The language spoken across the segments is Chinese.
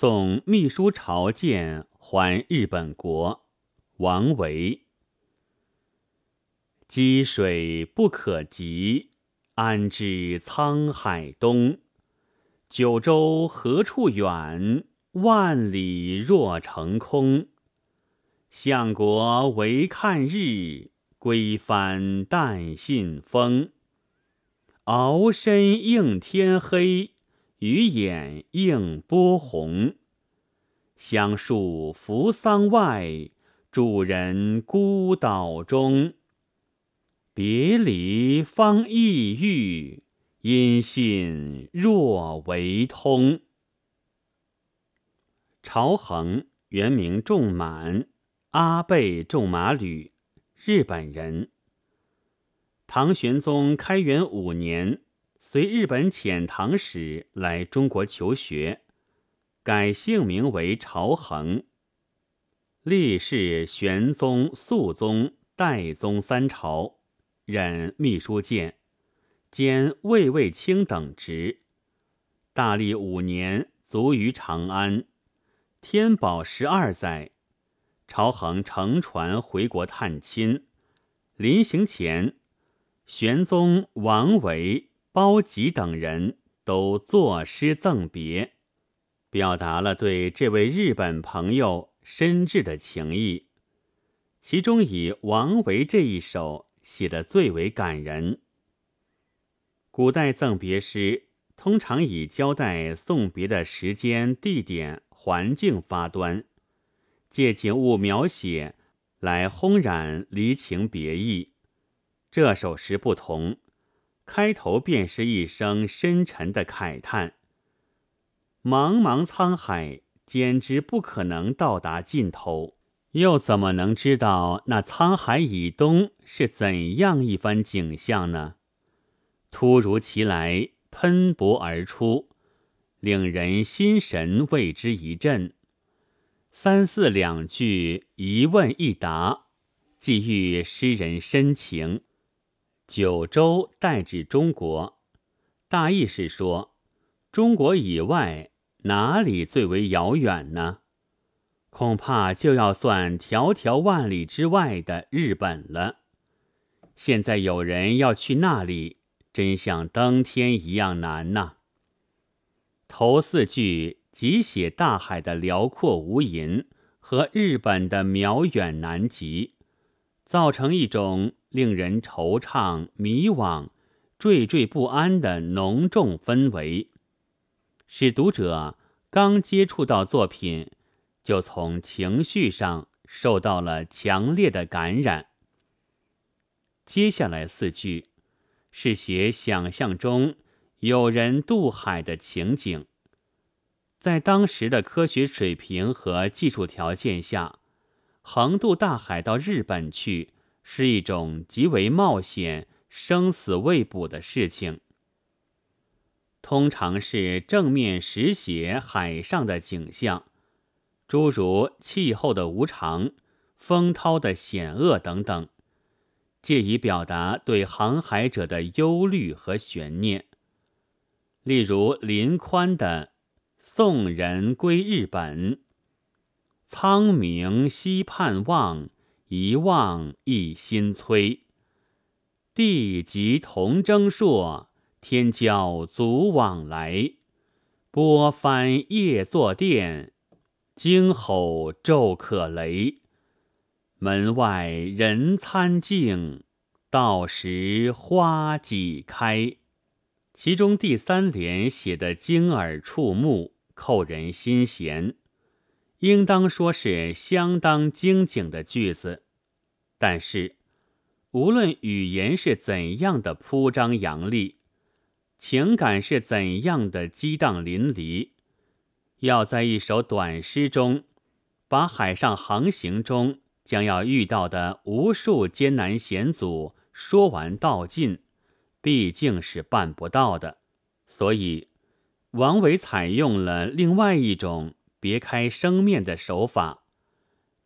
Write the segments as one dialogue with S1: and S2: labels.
S1: 送秘书朝见还日本国，王维。积水不可及，安知沧海东？九州何处远？万里若成空。相国唯看日，归帆但信风。鳌身应天黑，鱼眼映波红。香树扶桑外，主人孤岛中。别离方意郁，音信若为通。朝衡原名仲满，阿倍仲麻吕，日本人。唐玄宗开元五年，随日本遣唐使来中国求学，改姓名为朝衡。历仕玄宗、肃宗、代宗三朝。任秘书监，兼卫尉卿等职。大历五年，卒于长安。天宝十二载，朝衡乘船回国探亲。临行前，玄宗、王维、包吉等人都作诗赠别，表达了对这位日本朋友深挚的情谊。其中以王维这一首。写的最为感人。古代赠别诗通常以交代送别的时间、地点、环境发端，借景物描写来烘染离情别意。这首诗不同，开头便是一声深沉的慨叹：“茫茫沧海，简直不可能到达尽头。”又怎么能知道那沧海以东是怎样一番景象呢？突如其来，喷薄而出，令人心神为之一振。三四两句，一问一答，寄予诗人深情。九州代指中国，大意是说，中国以外哪里最为遥远呢？恐怕就要算迢迢万里之外的日本了。现在有人要去那里，真像登天一样难呐。头四句即写大海的辽阔无垠和日本的渺远难及，造成一种令人惆怅、迷惘、惴惴不安的浓重氛围，使读者刚接触到作品。就从情绪上受到了强烈的感染。接下来四句是写想象中有人渡海的情景。在当时的科学水平和技术条件下，横渡大海到日本去是一种极为冒险、生死未卜的事情。通常是正面实写海上的景象。诸如气候的无常、风涛的险恶等等，借以表达对航海者的忧虑和悬念。例如林宽的《送人归日本》：“苍冥溪盼望，一望一心催。地极同征朔，天骄足往来。波翻夜作殿。”惊吼骤可雷，门外人参径，到时花几开。其中第三联写的惊耳触目，扣人心弦，应当说是相当精警的句子。但是，无论语言是怎样的铺张扬丽，情感是怎样的激荡淋漓。要在一首短诗中，把海上航行中将要遇到的无数艰难险阻说完道尽，毕竟是办不到的。所以，王维采用了另外一种别开生面的手法，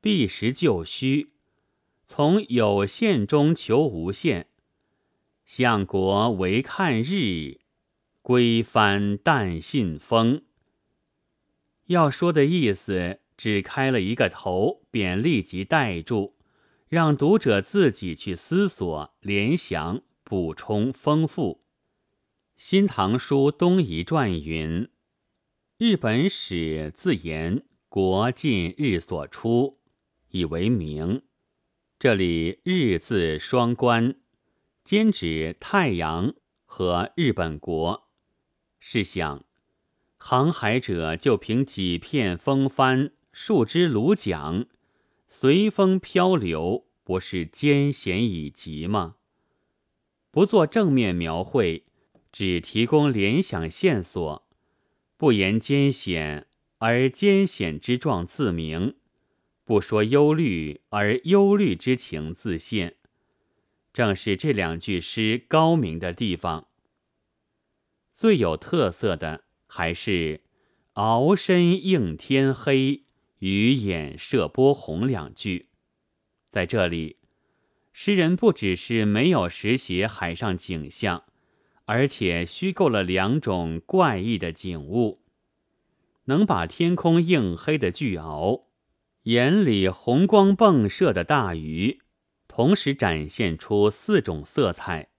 S1: 避实就虚，从有限中求无限。相国唯看日，归帆淡信风。要说的意思只开了一个头，便立即带住，让读者自己去思索、联想、补充、丰富。《新唐书·东夷传》云：“日本史自言国尽日所出，以为名。”这里“日”字双关，兼指太阳和日本国。试想，航海者就凭几片风帆、数只橹桨，随风漂流，不是艰险已极吗？不做正面描绘。只提供联想线索，不言艰险，而艰险之状自明；不说忧虑，而忧虑之情自现。正是这两句诗高明的地方。最有特色的还是“鳌身映天黑，鱼眼射波红”两句。在这里，诗人不只是没有实写海上景象。而且虚构了两种怪异的景物，能把天空映黑的巨鳌，眼里红光迸射的大鱼，同时展现出四种色彩：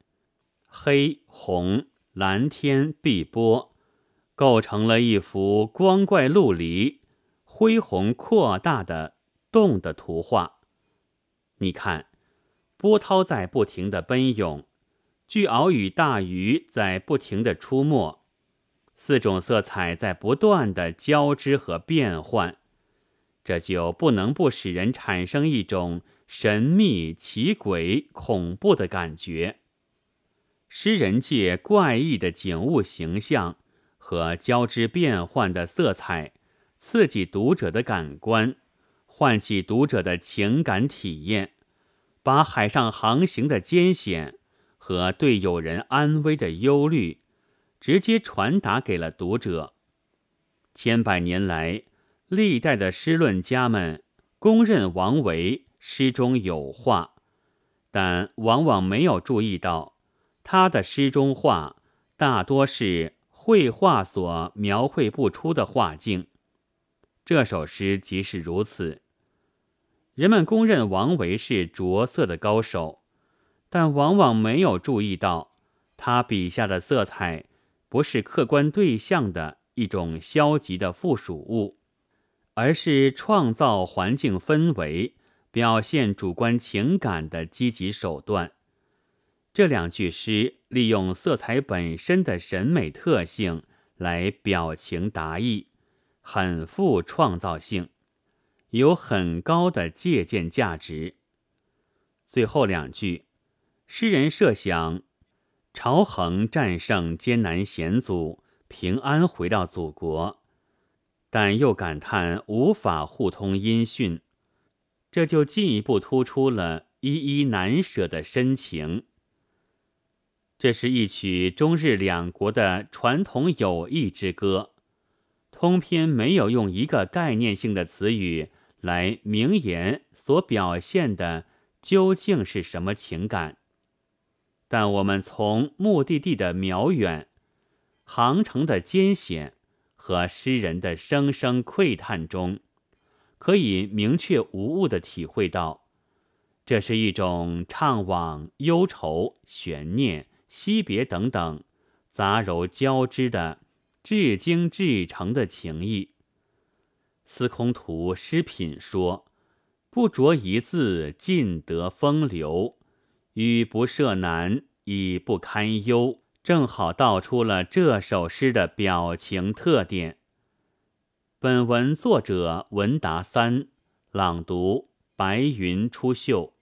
S1: 黑、红、蓝天、碧波，构成了一幅光怪陆离、恢宏扩大的动的图画。你看，波涛在不停的奔涌。巨鳌与大鱼在不停的出没，四种色彩在不断的交织和变换，这就不能不使人产生一种神秘、奇诡、恐怖的感觉。诗人借怪异的景物形象和交织变换的色彩，刺激读者的感官，唤起读者的情感体验，把海上航行的艰险。和对友人安危的忧虑，直接传达给了读者。千百年来，历代的诗论家们公认王维诗中有画，但往往没有注意到，他的诗中画大多是绘画所描绘不出的画境。这首诗即是如此。人们公认王维是着色的高手。但往往没有注意到，他笔下的色彩不是客观对象的一种消极的附属物，而是创造环境氛围、表现主观情感的积极手段。这两句诗利用色彩本身的审美特性来表情达意，很富创造性，有很高的借鉴价值。最后两句。诗人设想，朝衡战胜艰难险阻，平安回到祖国，但又感叹无法互通音讯，这就进一步突出了依依难舍的深情。这是一曲中日两国的传统友谊之歌，通篇没有用一个概念性的词语来明言所表现的究竟是什么情感。但我们从目的地的渺远、航程的艰险和诗人的声声喟叹中，可以明确无误地体会到，这是一种怅惘、忧愁、悬念、惜别等等杂糅交织的至精至诚的情谊。司空图诗品说：“不着一字，尽得风流。”语不涉难，已不堪忧，正好道出了这首诗的表情特点。本文作者文达三，朗读：白云出岫。